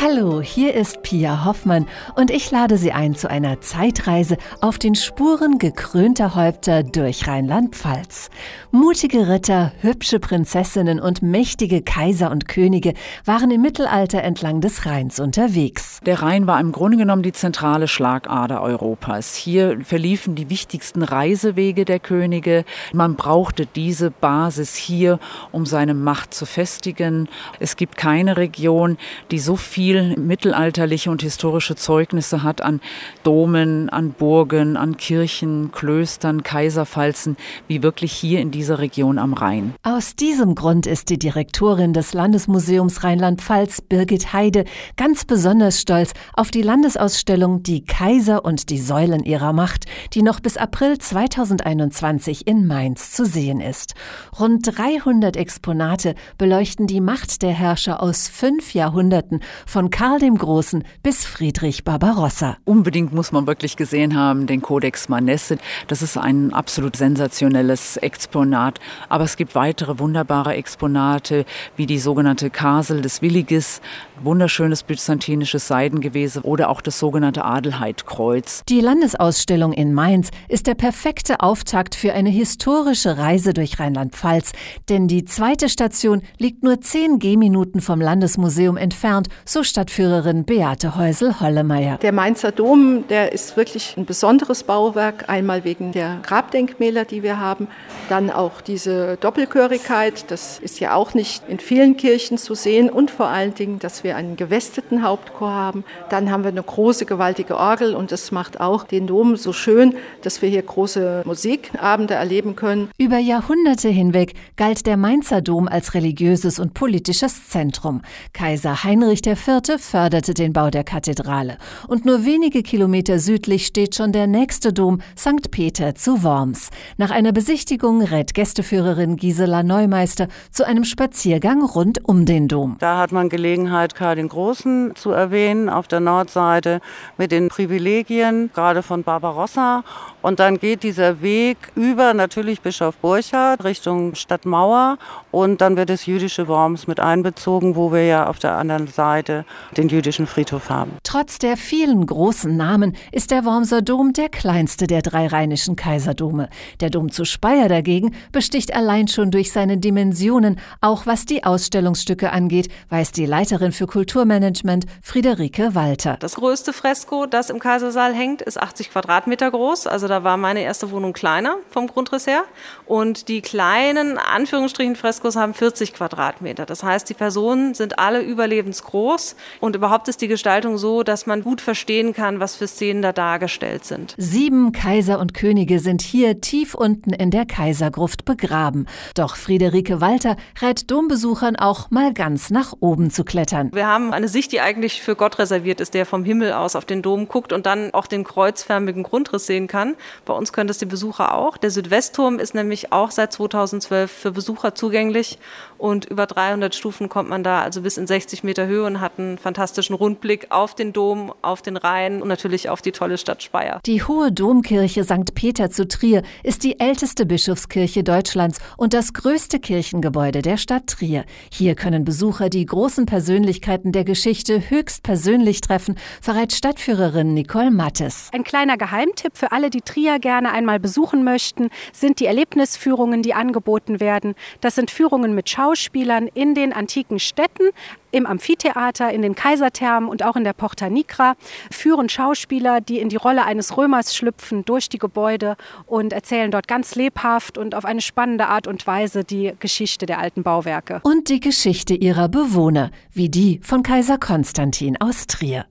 Hallo, hier ist Pia Hoffmann und ich lade Sie ein zu einer Zeitreise auf den Spuren gekrönter Häupter durch Rheinland-Pfalz. Mutige Ritter, hübsche Prinzessinnen und mächtige Kaiser und Könige waren im Mittelalter entlang des Rheins unterwegs. Der Rhein war im Grunde genommen die zentrale Schlagader Europas. Hier verliefen die wichtigsten Reisewege der Könige. Man brauchte diese Basis hier, um seine Macht zu festigen. Es gibt keine Region, die so viel viel mittelalterliche und historische Zeugnisse hat an Domen, an Burgen, an Kirchen, Klöstern, Kaiserpfalzen, wie wirklich hier in dieser Region am Rhein. Aus diesem Grund ist die Direktorin des Landesmuseums Rheinland-Pfalz, Birgit Heide, ganz besonders stolz auf die Landesausstellung Die Kaiser und die Säulen ihrer Macht, die noch bis April 2021 in Mainz zu sehen ist. Rund 300 Exponate beleuchten die Macht der Herrscher aus fünf Jahrhunderten von Karl dem Großen bis Friedrich Barbarossa. Unbedingt muss man wirklich gesehen haben, den Codex Manesse. Das ist ein absolut sensationelles Exponat. Aber es gibt weitere wunderbare Exponate, wie die sogenannte Kasel des Williges, wunderschönes byzantinisches Seidengewese oder auch das sogenannte Adelheidkreuz. Die Landesausstellung in Mainz ist der perfekte Auftakt für eine historische Reise durch Rheinland-Pfalz, denn die zweite Station liegt nur zehn Gehminuten vom Landesmuseum entfernt, so Stadtführerin Beate Häusel-Hollemeier. Der Mainzer Dom, der ist wirklich ein besonderes Bauwerk, einmal wegen der Grabdenkmäler, die wir haben, dann auch diese Doppelchörigkeit, das ist ja auch nicht in vielen Kirchen zu sehen und vor allen Dingen, dass wir einen gewesteten Hauptchor haben. Dann haben wir eine große, gewaltige Orgel und das macht auch den Dom so schön, dass wir hier große Musikabende erleben können. Über Jahrhunderte hinweg galt der Mainzer Dom als religiöses und politisches Zentrum. Kaiser Heinrich IV Vierte förderte den Bau der Kathedrale. Und nur wenige Kilometer südlich steht schon der nächste Dom, St. Peter zu Worms. Nach einer Besichtigung rät Gästeführerin Gisela Neumeister zu einem Spaziergang rund um den Dom. Da hat man Gelegenheit, Karl den Großen zu erwähnen, auf der Nordseite mit den Privilegien, gerade von Barbarossa. Und dann geht dieser Weg über natürlich Bischof Burchard Richtung Stadtmauer und dann wird das jüdische Worms mit einbezogen, wo wir ja auf der anderen Seite den jüdischen Friedhof haben. Trotz der vielen großen Namen ist der Wormser Dom der kleinste der drei rheinischen Kaiserdome. Der Dom zu Speyer dagegen besticht allein schon durch seine Dimensionen, auch was die Ausstellungsstücke angeht, weiß die Leiterin für Kulturmanagement Friederike Walter. Das größte Fresko, das im Kaisersaal hängt, ist 80 Quadratmeter groß. Also da war meine erste Wohnung kleiner vom Grundriss her. Und die kleinen, Anführungsstrichen, Freskos haben 40 Quadratmeter. Das heißt, die Personen sind alle überlebensgroß und überhaupt ist die Gestaltung so, dass man gut verstehen kann, was für Szenen da dargestellt sind. Sieben Kaiser und Könige sind hier tief unten in der Kaisergruft begraben. Doch Friederike Walter rät Dombesuchern auch mal ganz nach oben zu klettern. Wir haben eine Sicht, die eigentlich für Gott reserviert ist, der vom Himmel aus auf den Dom guckt und dann auch den kreuzförmigen Grundriss sehen kann. Bei uns können das die Besucher auch. Der Südwestturm ist nämlich auch seit 2012 für Besucher zugänglich und über 300 Stufen kommt man da also bis in 60 Meter Höhe und hat einen fantastischen Rundblick auf den Dom, auf den Rhein und natürlich auf die tolle Stadt Speyer. Die Hohe Domkirche St. Peter zu Trier ist die älteste Bischofskirche Deutschlands und das größte Kirchengebäude der Stadt Trier. Hier können Besucher die großen Persönlichkeiten der Geschichte höchst persönlich treffen, verrät Stadtführerin Nicole Mattes. Ein kleiner Geheimtipp für alle, die Trier gerne einmal besuchen möchten, sind die Erlebnisführungen, die angeboten werden. Das sind Führungen mit Schauspielern in den antiken Städten, im Amphitheater, in den Kaiserthermen und auch in der Porta Nigra führen Schauspieler, die in die Rolle eines Römers schlüpfen, durch die Gebäude und erzählen dort ganz lebhaft und auf eine spannende Art und Weise die Geschichte der alten Bauwerke. Und die Geschichte ihrer Bewohner, wie die von Kaiser Konstantin aus Trier.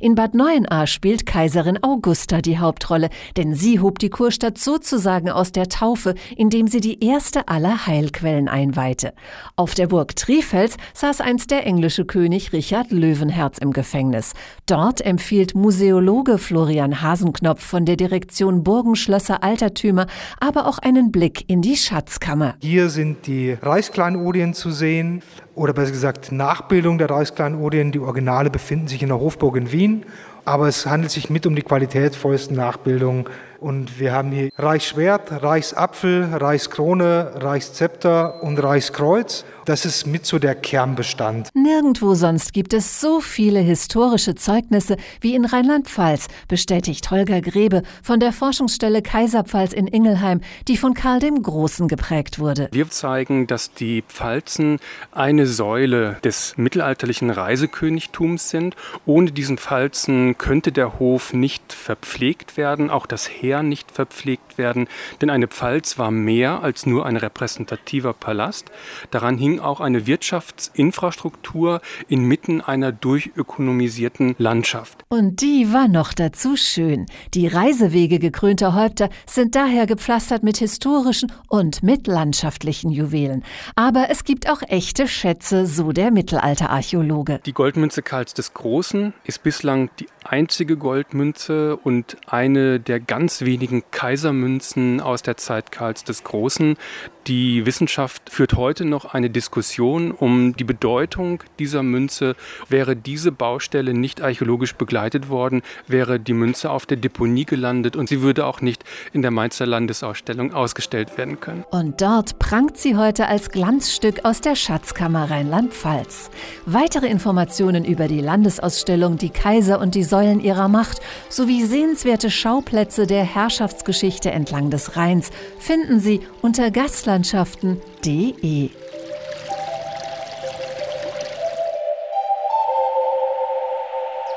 In Bad Neuenahr spielt Kaiserin Augusta die Hauptrolle, denn sie hob die Kurstadt sozusagen aus der Taufe, indem sie die erste aller Heilquellen einweihte. Auf der Burg Trifels saß einst der englische König Richard Löwenherz im Gefängnis. Dort empfiehlt Museologe Florian Hasenknopf von der Direktion Burgenschlösser Altertümer aber auch einen Blick in die Schatzkammer. Hier sind die Reichskleinodien zu sehen oder besser gesagt Nachbildung der Reichskleinodien. Die Originale befinden sich in der Hofburg in Wien aber es handelt sich mit um die qualitätsvollsten Nachbildungen und wir haben hier Reichsschwert, Reichsapfel, Reichskrone, Reichszepter und Reichskreuz. Das ist mit so der Kernbestand. Nirgendwo sonst gibt es so viele historische Zeugnisse wie in Rheinland-Pfalz, bestätigt Holger Grebe von der Forschungsstelle Kaiserpfalz in Ingelheim, die von Karl dem Großen geprägt wurde. Wir zeigen, dass die Pfalzen eine Säule des mittelalterlichen Reisekönigtums sind. Ohne diesen Pfalzen könnte der Hof nicht verpflegt werden, auch das Heer nicht verpflegt werden, denn eine Pfalz war mehr als nur ein repräsentativer Palast. Daran hing auch eine Wirtschaftsinfrastruktur inmitten einer durchökonomisierten Landschaft. Und die war noch dazu schön. Die Reisewege gekrönter Häupter sind daher gepflastert mit historischen und mit landschaftlichen Juwelen. Aber es gibt auch echte Schätze, so der Mittelalterarchäologe. Die Goldmünze Karls des Großen ist bislang die einzige Goldmünze und eine der ganz wenigen Kaisermünzen aus der Zeit Karls des Großen. Die Wissenschaft führt heute noch eine Diskussion um die Bedeutung dieser Münze. Wäre diese Baustelle nicht archäologisch begleitet worden, wäre die Münze auf der Deponie gelandet und sie würde auch nicht in der Mainzer Landesausstellung ausgestellt werden können. Und dort prangt sie heute als Glanzstück aus der Schatzkammer Rheinland-Pfalz. Weitere Informationen über die Landesausstellung Die Kaiser und die Säulen ihrer Macht sowie sehenswerte Schauplätze der Herrschaftsgeschichte entlang des Rheins finden Sie unter gastlandschaften.de.